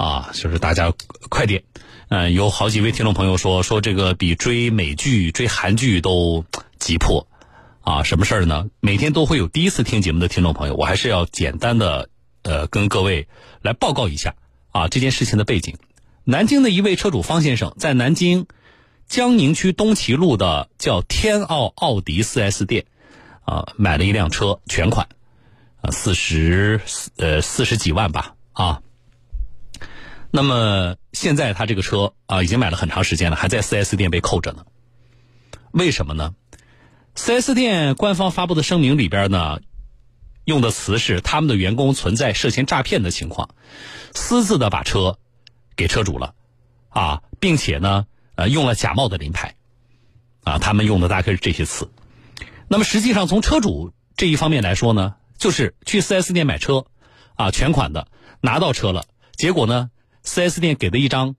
啊，就是大家快点。嗯，有好几位听众朋友说说这个比追美剧、追韩剧都急迫啊，什么事儿呢？每天都会有第一次听节目的听众朋友，我还是要简单的呃跟各位来报告一下啊这件事情的背景。南京的一位车主方先生在南京江宁区东齐路的叫天奥奥迪 4S 店啊买了一辆车，全款啊四十呃四十几万吧啊。那么现在他这个车啊已经买了很长时间了，还在 4S 店被扣着呢。为什么呢？4S 店官方发布的声明里边呢，用的词是他们的员工存在涉嫌诈骗的情况，私自的把车给车主了啊，并且呢呃用了假冒的临牌啊，他们用的大概是这些词。那么实际上从车主这一方面来说呢，就是去 4S 店买车啊，全款的拿到车了，结果呢？4S 店给的一张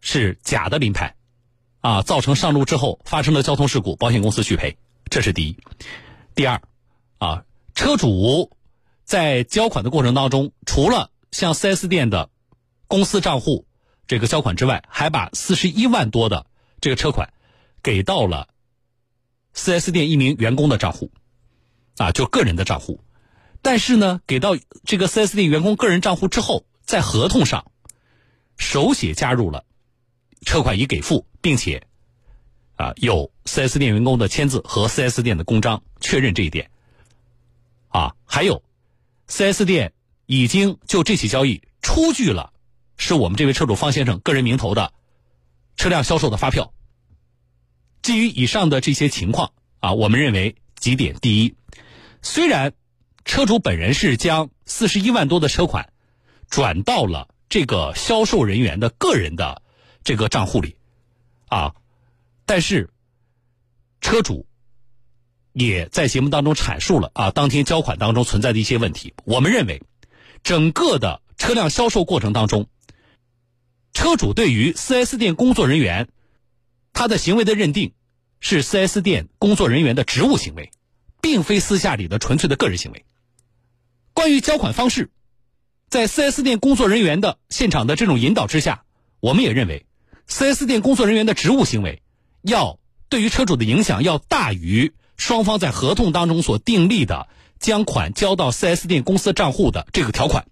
是假的临牌，啊，造成上路之后发生了交通事故，保险公司续赔，这是第一。第二，啊，车主在交款的过程当中，除了向 4S 店的公司账户这个交款之外，还把四十一万多的这个车款给到了 4S 店一名员工的账户，啊，就个人的账户。但是呢，给到这个 4S 店员工个人账户之后，在合同上。手写加入了车款已给付，并且啊有 4S 店员工的签字和 4S 店的公章确认这一点。啊，还有 4S 店已经就这起交易出具了是我们这位车主方先生个人名头的车辆销售的发票。基于以上的这些情况啊，我们认为几点：第一，虽然车主本人是将四十一万多的车款转到了。这个销售人员的个人的这个账户里，啊，但是车主也在节目当中阐述了啊，当天交款当中存在的一些问题。我们认为，整个的车辆销售过程当中，车主对于 4S 店工作人员他的行为的认定是 4S 店工作人员的职务行为，并非私下里的纯粹的个人行为。关于交款方式。在 4S 店工作人员的现场的这种引导之下，我们也认为，4S 店工作人员的职务行为，要对于车主的影响要大于双方在合同当中所订立的将款交到 4S 店公司账户的这个条款，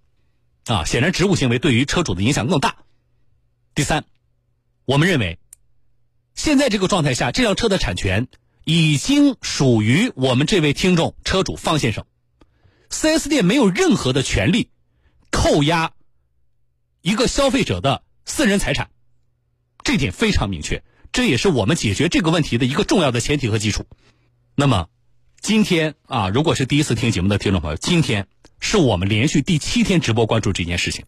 啊，显然职务行为对于车主的影响更大。第三，我们认为，现在这个状态下，这辆车的产权已经属于我们这位听众车主方先生，4S 店没有任何的权利。扣押一个消费者的私人财产，这点非常明确，这也是我们解决这个问题的一个重要的前提和基础。那么，今天啊，如果是第一次听节目的听众朋友，今天是我们连续第七天直播关注这件事情，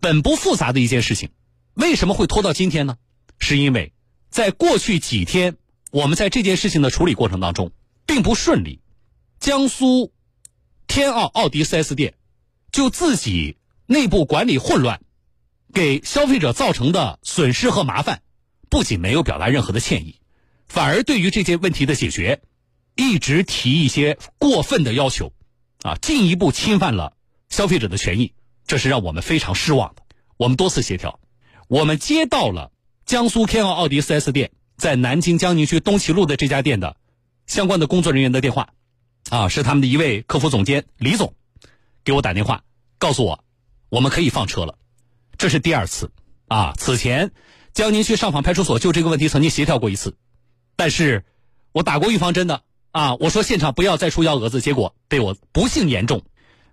本不复杂的一件事情，为什么会拖到今天呢？是因为在过去几天，我们在这件事情的处理过程当中并不顺利，江苏天奥奥迪 4S 店就自己。内部管理混乱，给消费者造成的损失和麻烦，不仅没有表达任何的歉意，反而对于这些问题的解决，一直提一些过分的要求，啊，进一步侵犯了消费者的权益，这是让我们非常失望的。我们多次协调，我们接到了江苏天奥奥迪 4S 店在南京江宁区东齐路的这家店的相关的工作人员的电话，啊，是他们的一位客服总监李总给我打电话，告诉我。我们可以放车了，这是第二次啊！此前江宁区上访派出所就这个问题曾经协调过一次，但是我打过预防针的啊！我说现场不要再出幺蛾子，结果被我不幸言中。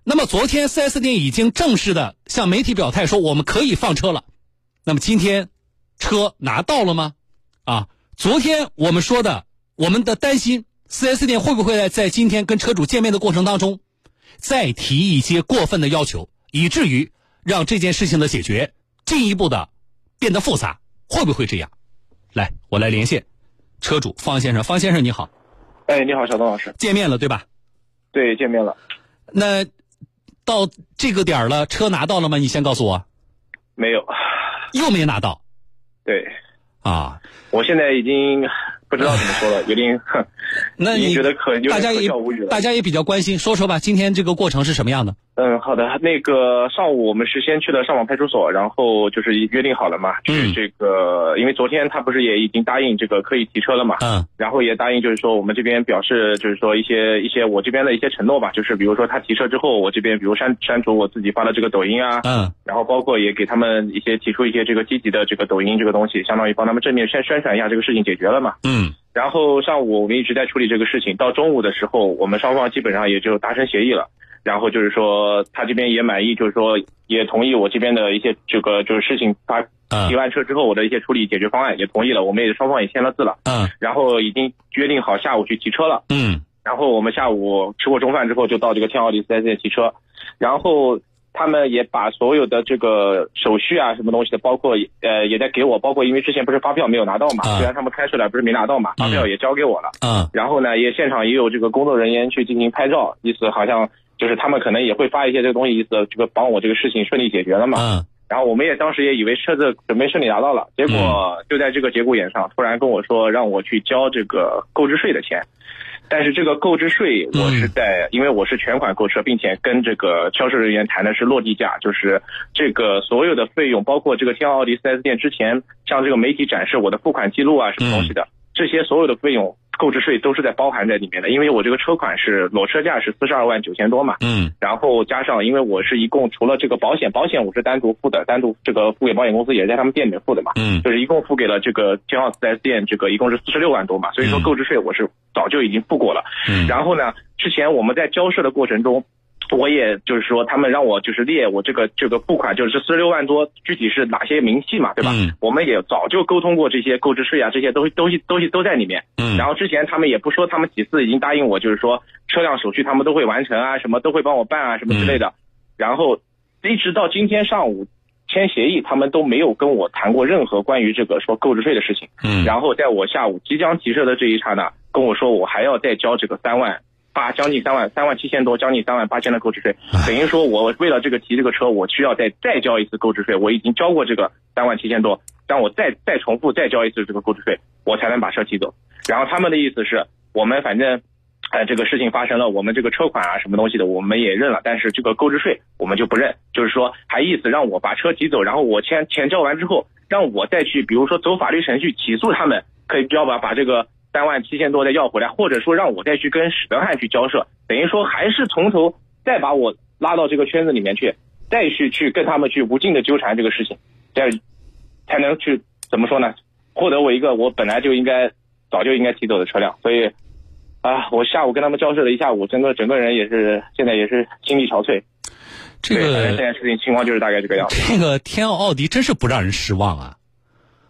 那么昨天 4S 店已经正式的向媒体表态说我们可以放车了，那么今天车拿到了吗？啊！昨天我们说的我们的担心，4S 店会不会在在今天跟车主见面的过程当中再提一些过分的要求？以至于让这件事情的解决进一步的变得复杂，会不会这样？来，我来连线车主方先生。方先生你好，哎，你好，小东老师，见面了对吧？对，见面了。那到这个点了，车拿到了吗？你先告诉我。没有，又没拿到。对。啊，我现在已经不知道怎么说了，有点。那你觉得可大家也大家也比较关心，说说吧，今天这个过程是什么样的？嗯，好的。那个上午我们是先去了上网派出所，然后就是约定好了嘛，就是嗯这个，因为昨天他不是也已经答应这个可以提车了嘛，嗯然后也答应就是说我们这边表示就是说一些一些我这边的一些承诺吧，就是比如说他提车之后，我这边比如删删除我自己发的这个抖音啊，嗯然后包括也给他们一些提出一些这个积极的这个抖音这个东西，相当于帮他们正面宣宣传一下这个事情解决了嘛。嗯然后上午我们一直在处理这个事情，到中午的时候，我们双方基本上也就达成协议了。然后就是说，他这边也满意，就是说也同意我这边的一些这个就是事情他提嗯完车之后我的一些处理解决方案也同意了，我们也双方也签了字了，嗯。然后已经约定好下午去提车了。嗯。然后我们下午吃过中饭之后，就到这个天奥迪四 S 店提车，然后他们也把所有的这个手续啊，什么东西的，包括呃也在给我，包括因为之前不是发票没有拿到嘛，啊虽然他们开出来不是没拿到嘛，发票也交给我了。嗯然后呢，也现场也有这个工作人员去进行拍照，意思好像就是他们可能也会发一些这个东西，意思这个帮我这个事情顺利解决了嘛。嗯然后我们也当时也以为车子准备顺利拿到了，结果就在这个节骨眼上，突然跟我说让我去交这个购置税的钱。但是这个购置税，我是在，因为我是全款购车，并且跟这个销售人员谈的是落地价，就是这个所有的费用，包括这个天奥奥迪 4S 店之前向这个媒体展示我的付款记录啊，什么东西的，这些所有的费用购置税都是在包含在里面的，因为我这个车款是裸车价是四十二万九千多嘛，嗯。然后加上，因为我是一共除了这个保险，保险我是单独付的，单独这个付给保险公司，也是在他们店里面付的嘛，嗯。就是一共付给了这个天奥 4S 店，这个一共是四十六万多嘛，所以说嗯。购置税我是早就已经付过了。嗯。然后呢，之前我们在交涉的过程中。我也就是说，他们让我就是列我这个这个付款，就是四十六万多，具体是哪些明细嘛，对吧？嗯我们也早就沟通过这些购置税啊，这些东西东西东西都在里面。嗯然后之前他们也不说，他们几次已经答应我，就是说车辆手续他们都会完成啊，什么都会帮我办啊，什么之类的。然后一直到今天上午签协议，他们都没有跟我谈过任何关于这个说购置税的事情。嗯然后在我下午即将提车的这一刹那，跟我说我还要再交这个三万八，将近三万三万七千多，将近三万八千的购置税，等于说我为了这个提这个车，我需要再再交一次购置税，我已经交过这个三万七千多，让我再再重复再交一次这个购置税，我才能把车提走。然后他们的意思是我们反正。呃，这个事情发生了，我们这个车款啊，什么东西的，我们也认了，但是这个购置税我们就不认，就是说还意思让我把车提走，然后我钱钱交完之后，让我再去，比如说走法律程序起诉他们，可以要把把这个三万七千多再要回来，或者说让我再去跟史德汉去交涉，等于说还是从头再把我拉到这个圈子里面去，再去去跟他们去无尽的纠缠这个事情，这样才能去怎么说呢？获得我一个我本来就应该早就应该提走的车辆，所以啊，我下午跟他们交涉了一下午，整个整个人也是现在也是心力憔悴。这个在事情情况就是大概这个样子。这个天奥奥迪真是不让人失望啊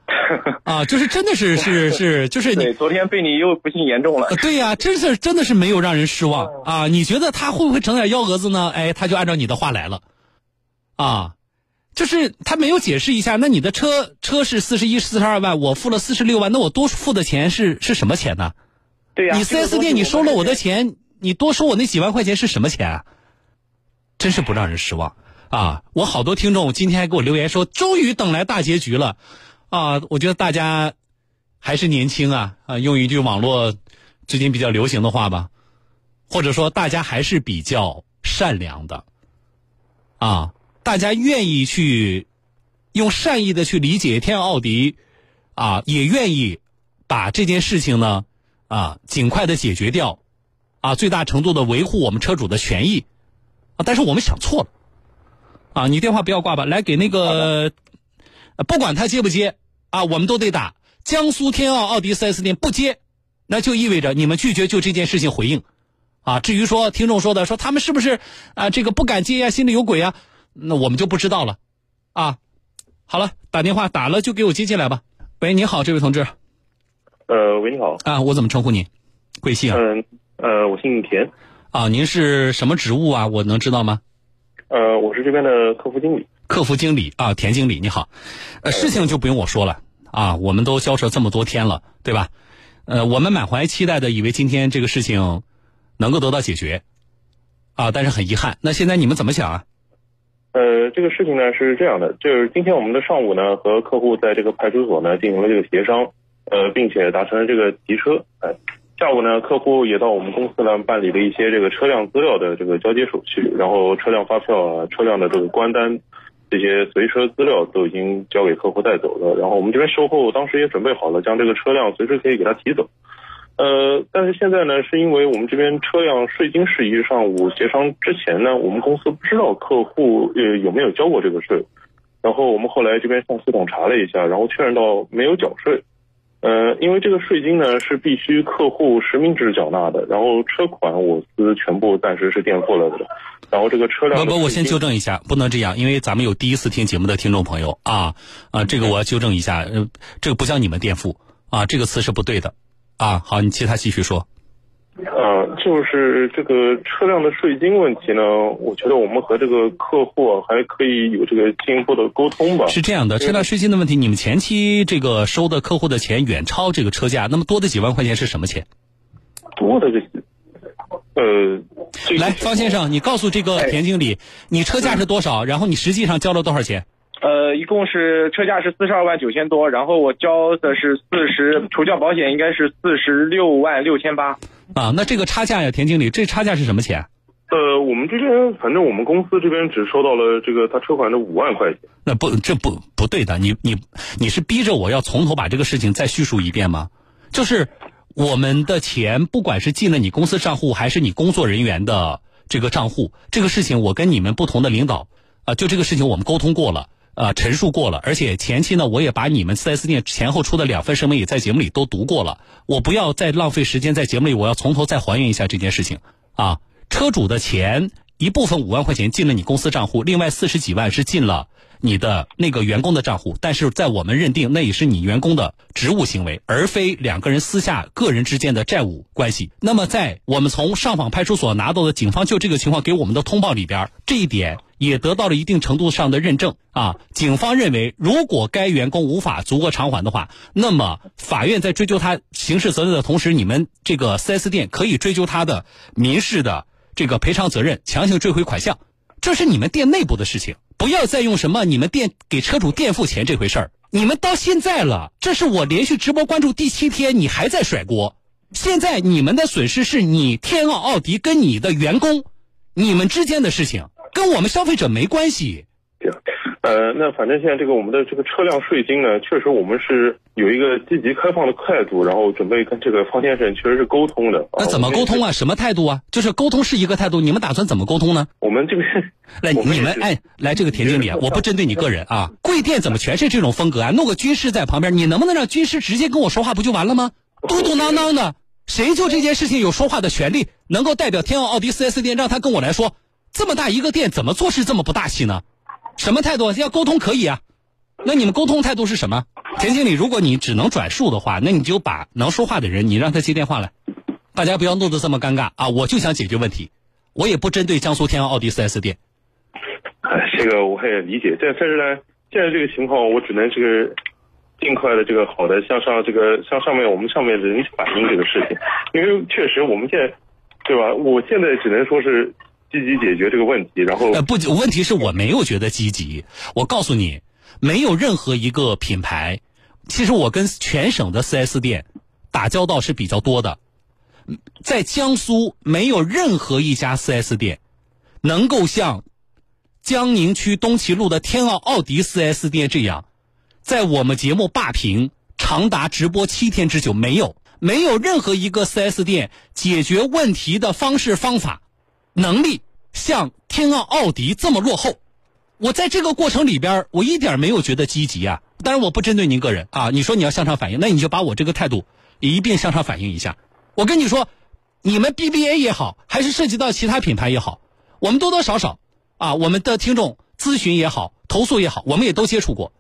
啊！就是真的是是 是，就是你对，昨天被你又不幸言中了呃。对呀、真是真的是没有让人失望啊！你觉得他会不会整点幺蛾子呢？哎，他就按照你的话来了，啊，就是他没有解释一下，那你的车车是四十一、四十二万，我付了四十六万，那我多付的钱是是什么钱呢？对呀、你四 S 店你收了我的钱，你多收我那几万块钱是什么钱啊？真是不让人失望啊！我好多听众今天还给我留言说，终于等来大结局了啊！我觉得大家还是年轻啊啊，用一句网络最近比较流行的话吧，或者说大家还是比较善良的啊，大家愿意去用善意的去理解天奥迪啊，也愿意把这件事情呢啊尽快的解决掉啊，最大程度的维护我们车主的权益啊，但是我们想错了啊，你电话不要挂吧，来给那个，不管他接不接啊，我们都得打。江苏天奥奥迪 4S 店不接，那就意味着你们拒绝就这件事情回应啊。至于说听众说的说他们是不是啊这个不敢接呀、心里有鬼呀、那我们就不知道了啊。好了，打电话打了就给我接进来吧。喂，你好，这位同志呃，喂，你好，啊，我怎么称呼你？贵姓啊？嗯呃我姓田，啊，您是什么职务啊？我能知道吗？呃，我是这边的客服经理。客服经理啊，田经理你好，呃，事情就不用我说了啊，我们都交涉这么多天了，对吧？呃，我们满怀期待的以为今天这个事情能够得到解决，啊，但是很遗憾，那现在你们怎么想啊？呃，这个事情呢是这样的，就是今天我们的上午呢和客户在这个派出所呢进行了这个协商，呃，并且达成了这个提车，呃，下午呢，客户也到我们公司呢办理了一些这个车辆资料的这个交接手续，然后车辆发票啊、车辆的这个关单。这些随车资料都已经交给客户带走了，然后我们这边售后当时也准备好了，将这个车辆随时可以给他提走。呃，但是现在呢，是因为我们这边车辆税金事宜上午协商之前呢，我们公司不知道客户呃有没有交过这个税，然后我们后来这边上系统查了一下，然后确认到没有缴税。呃，因为这个税金呢是必须客户实名制缴纳的，然后车款我司全部暂时是垫付了的，然后这个车辆不不，我先纠正一下，不能这样，因为咱们有第一次听节目的听众朋友啊啊，这个我要纠正一下，呃，这个不叫你们垫付啊，这个词是不对的啊。好，你其他继续说。呃，就是这个车辆的税金问题呢，我觉得我们和这个客户还可以有这个进一步的沟通吧。是这样的，车辆税金的问题，你们前期这个收的客户的钱远超这个车价，那么多的几万块钱是什么钱？多的这些，呃，来，方先生，你告诉这个田经理，你车价是多少？然后你实际上交了多少钱？呃，一共是车价是四十二万九千多，然后我交的是四十，除掉保险应该是四十六万六千八。啊，那这个差价呀，田经理，这差价是什么钱？呃，我们这边反正我们公司这边只收到了这个他车款的五万块钱。那不，这不不对的，你你你是逼着我要从头把这个事情再叙述一遍吗？就是我们的钱，不管是进了你公司账户，还是你工作人员的这个账户，这个事情我跟你们不同的领导啊，就这个事情我们沟通过了。呃，陈述过了，而且前期呢，我也把你们 4S 店前后出的两份声明也在节目里都读过了。我不要再浪费时间在节目里，我要从头再还原一下这件事情。啊，车主的钱一部分五万块钱进了你公司账户，另外四十几万是进了你的那个员工的账户，但是在我们认定那也是你员工的职务行为，而非两个人私下个人之间的债务关系。那么在我们从上访派出所拿到的警方就这个情况给我们的通报里边，这一点。也得到了一定程度上的认证啊！警方认为，如果该员工无法足额偿还的话，那么法院在追究他刑事责任的同时，你们这个 4S 店可以追究他的民事的这个赔偿责任，强行追回款项。这是你们店内部的事情，不要再用什么你们店给车主垫付钱这回事儿。你们到现在了，这是我连续直播关注第七天，你还在甩锅。现在你们的损失是你天奥奥迪跟你的员工，你们之间的事情。跟我们消费者没关系。对，呃，那反正现在这个我们的这个车辆税金呢，确实我们是有一个积极开放的态度，然后准备跟这个方先生确实是沟通的。那怎么沟通啊？什么态度啊？就是沟通是一个态度，你们打算怎么沟通呢？我们这个 来，你们哎，来这个田经理，我不针对你个人啊。贵店怎么全是这种风格啊？弄个军师在旁边，你能不能让军师直接跟我说话不就完了吗？嘟嘟囔囔的，谁就这件事情有说话的权利？能够代表天奥奥迪 4S 店让他跟我来说。这么大一个店，怎么做事这么不大气呢？什么态度？要沟通可以啊，那你们沟通态度是什么？田经理，如果你只能转述的话，那你就把能说话的人，你让他接电话来。大家不要弄得这么尴尬啊！我就想解决问题，我也不针对江苏天奥奥迪 4S 店。这个我也理解，但但是呢，现在这个情况，我只能这个尽快的这个好的向上这个向上面我们上面的人反映这个事情，因为确实我们现在对吧？我现在只能说是。积极解决这个问题，然后呃不，问题是我没有觉得积极。我告诉你，没有任何一个品牌，其实我跟全省的 4S 店打交道是比较多的，在江苏没有任何一家 4S 店能够像江宁区东齐路的天奥奥迪 4S 店这样，在我们节目霸屏长达直播七天之久，没有没有任何一个 4S 店解决问题的方式方法。能力像天奥奥迪这么落后，我在这个过程里边，我一点没有觉得积极啊。当然，我不针对您个人啊。你说你要向上反映，那你就把我这个态度一并向上反映一下。我跟你说，你们 BBA 也好，还是涉及到其他品牌也好，我们多多少少啊，我们的听众咨询也好，投诉也好，我们也都接触过。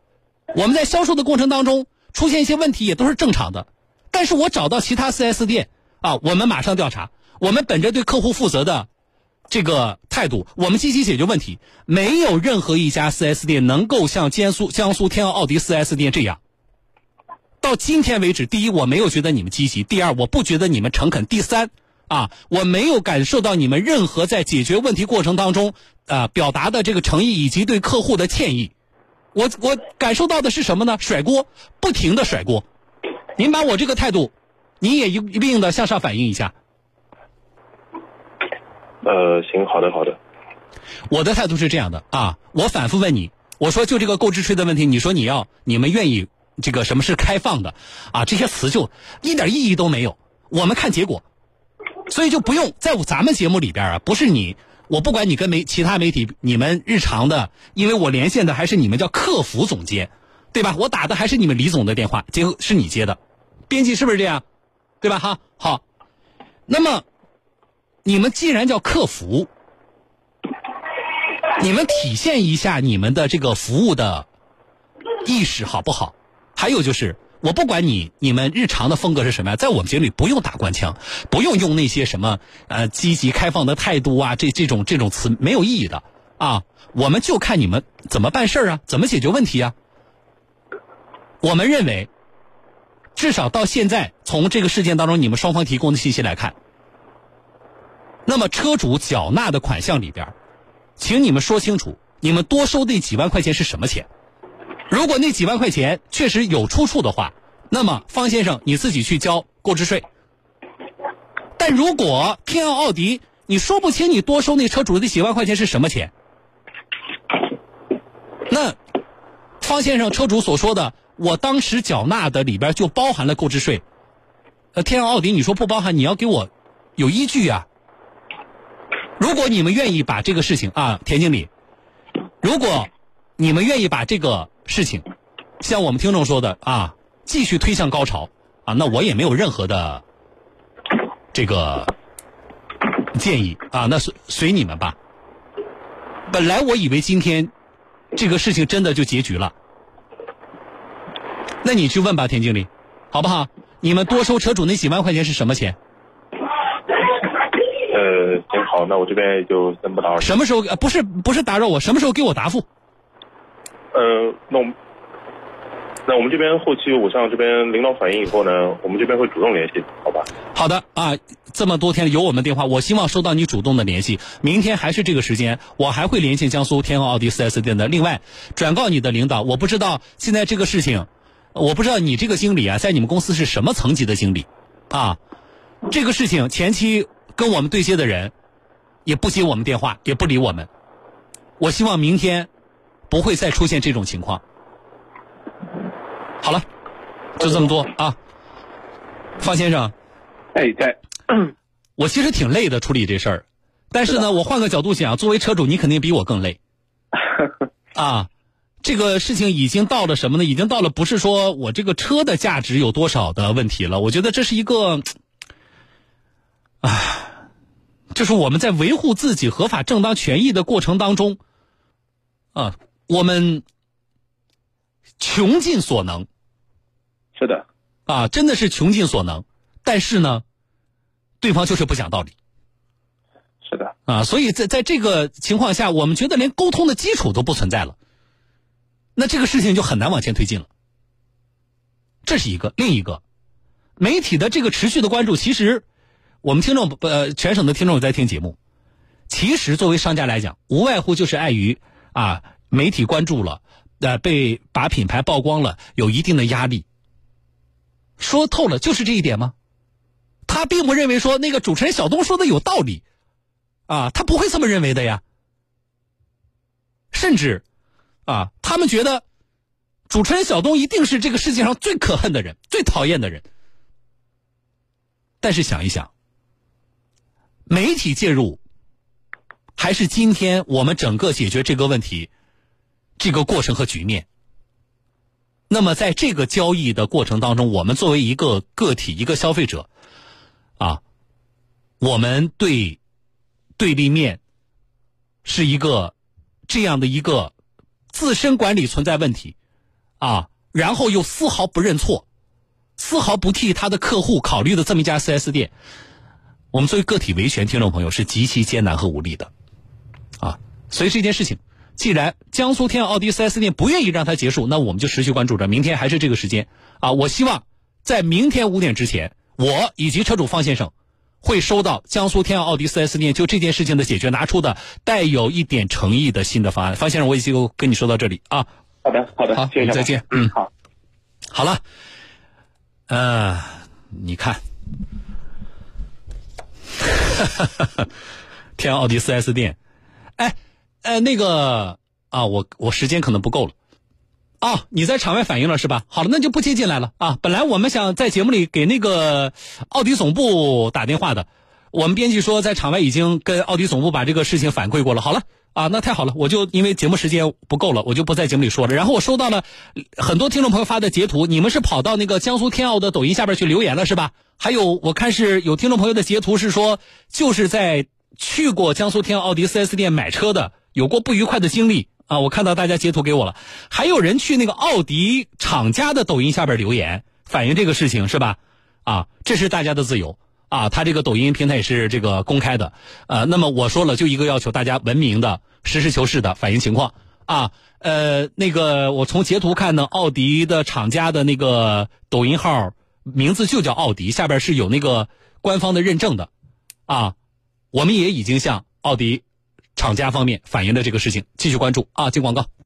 我们在销售的过程当中出现一些问题也都是正常的。但是我找到其他 4S 店啊，我们马上调查，我们本着对客户负责的。这个态度，我们积极解决问题。没有任何一家 4S 店能够像江苏江苏天奥奥迪 4S 店这样。到今天为止，第一，我没有觉得你们积极；第二，我不觉得你们诚恳；第三，啊，我没有感受到你们任何在解决问题过程当中啊表达的这个诚意以及对客户的歉意。我我感受到的是什么呢？甩锅，不停的甩锅。您把我这个态度您也一一并的向上反映一下。呃，行，好的，好的。我的态度是这样的啊，我反复问你，我说就这个购置税的问题，你说你要你们愿意这个什么是开放的啊？这些词就一点意义都没有。我们看结果，所以就不用在咱们节目里边啊，不是你，我不管你跟媒其他媒体，你们日常的，因为我连线的还是你们叫客服总监，对吧？我打的还是你们李总的电话，结果是你接的，编辑是不是这样？对吧？哈，好，那么你们既然叫客服。你们体现一下你们的这个服务的意识好不好？还有就是，我不管你你们日常的风格是什么样，在我们节目里不用打官腔，不用用那些什么呃积极开放的态度啊，这这种这种词没有意义的啊。我们就看你们怎么办事儿啊，怎么解决问题啊。我们认为，至少到现在，从这个事件当中你们双方提供的信息来看，那么车主缴纳的款项里边。请你们说清楚，你们多收那几万块钱是什么钱？如果那几万块钱确实有出处的话，那么方先生你自己去交购置税。但如果天奥奥迪你说不清你多收那车主的那几万块钱是什么钱，那方先生车主所说的我当时缴纳的里边就包含了购置税，呃，天奥奥迪你说不包含，你要给我有依据啊。如果你们愿意把这个事情啊，田经理，如果你们愿意把这个事情，像我们听众说的啊，继续推向高潮啊，那我也没有任何的这个建议啊，那随随你们吧。本来我以为今天这个事情真的就结局了，那你去问吧，田经理，好不好？你们多收车主那几万块钱是什么钱？呃，好，那我这边就先不打扰。什么时候？不是不是打扰我，什么时候给我答复？呃，那我们那我们这边后期我向这边领导反映以后呢，我们这边会主动联系，好吧？好的啊，这么多天有我们电话，我希望收到你主动的联系。明天还是这个时间，我还会联系江苏天虹奥迪 4S 店的。另外，转告你的领导，我不知道现在这个事情，我不知道你这个经理啊，在你们公司是什么层级的经理啊？这个事情前期。跟我们对接的人，也不接我们电话，也不理我们。我希望明天不会再出现这种情况。好了，就这么多啊，方先生。哎，在。我其实挺累的处理这事儿，但是呢，我换个角度想，作为车主，你肯定比我更累。啊，这个事情已经到了什么呢？已经到了不是说我这个车的价值有多少的问题了。我觉得这是一个，唉。就是我们在维护自己合法正当权益的过程当中，啊，我们穷尽所能。是的。啊，真的是穷尽所能，但是呢，对方就是不讲道理。是的。啊，所以在在这个情况下，我们觉得连沟通的基础都不存在了，那这个事情就很难往前推进了。这是一个，另一个，媒体的这个持续的关注，其实。我们听众呃，全省的听众在听节目，其实作为商家来讲，无外乎就是碍于啊媒体关注了，呃被把品牌曝光了，有一定的压力。说透了就是这一点吗？他并不认为说那个主持人小东说的有道理，啊，他不会这么认为的呀。甚至啊，他们觉得主持人小东一定是这个世界上最可恨的人，最讨厌的人。但是想一想。媒体介入，还是今天我们整个解决这个问题这个过程和局面。那么，在这个交易的过程当中，我们作为一个个体、一个消费者，啊，我们对对立面是一个这样的一个自身管理存在问题啊，然后又丝毫不认错，丝毫不替他的客户考虑的这么一家四 S 店。我们作为个体维权听众朋友是极其艰难和无力的，啊，所以这件事情，既然江苏天奥迪 4S 店不愿意让它结束，那我们就持续关注着。明天还是这个时间，啊，我希望在明天五点之前，我以及车主方先生会收到江苏天奥迪 4S 店就这件事情的解决拿出的带有一点诚意的新的方案。方先生，我已经跟你说到这里啊。好的，好的，好，谢谢，再见。嗯，好，好了，呃。你看，哈 哈天奥迪 4S 店，哎，呃，那个啊，我我时间可能不够了。哦，你在场外反映了是吧？好了，那就不接进来了啊。本来我们想在节目里给那个奥迪总部打电话的，我们编辑说在场外已经跟奥迪总部把这个事情反馈过了。好了啊，那太好了，我就因为节目时间不够了，我就不在节目里说了。然后我收到了很多听众朋友发的截图，你们是跑到那个江苏天奥的抖音下边去留言了是吧？还有我看是有听众朋友的截图是说，就是在去过江苏天奥奥迪 4S 店买车的，有过不愉快的经历。啊，我看到大家截图给我了，还有人去那个奥迪厂家的抖音下边留言反映这个事情是吧？啊，这是大家的自由啊，他这个抖音平台也是这个公开的，呃，那么我说了就一个要求，大家文明的、实事求是的反映情况啊，呃，那个我从截图看呢，奥迪的厂家的那个抖音号名字就叫奥迪，下边是有那个官方的认证的，啊，我们也已经向奥迪。厂家方面反映了这个事情，继续关注啊！进广告。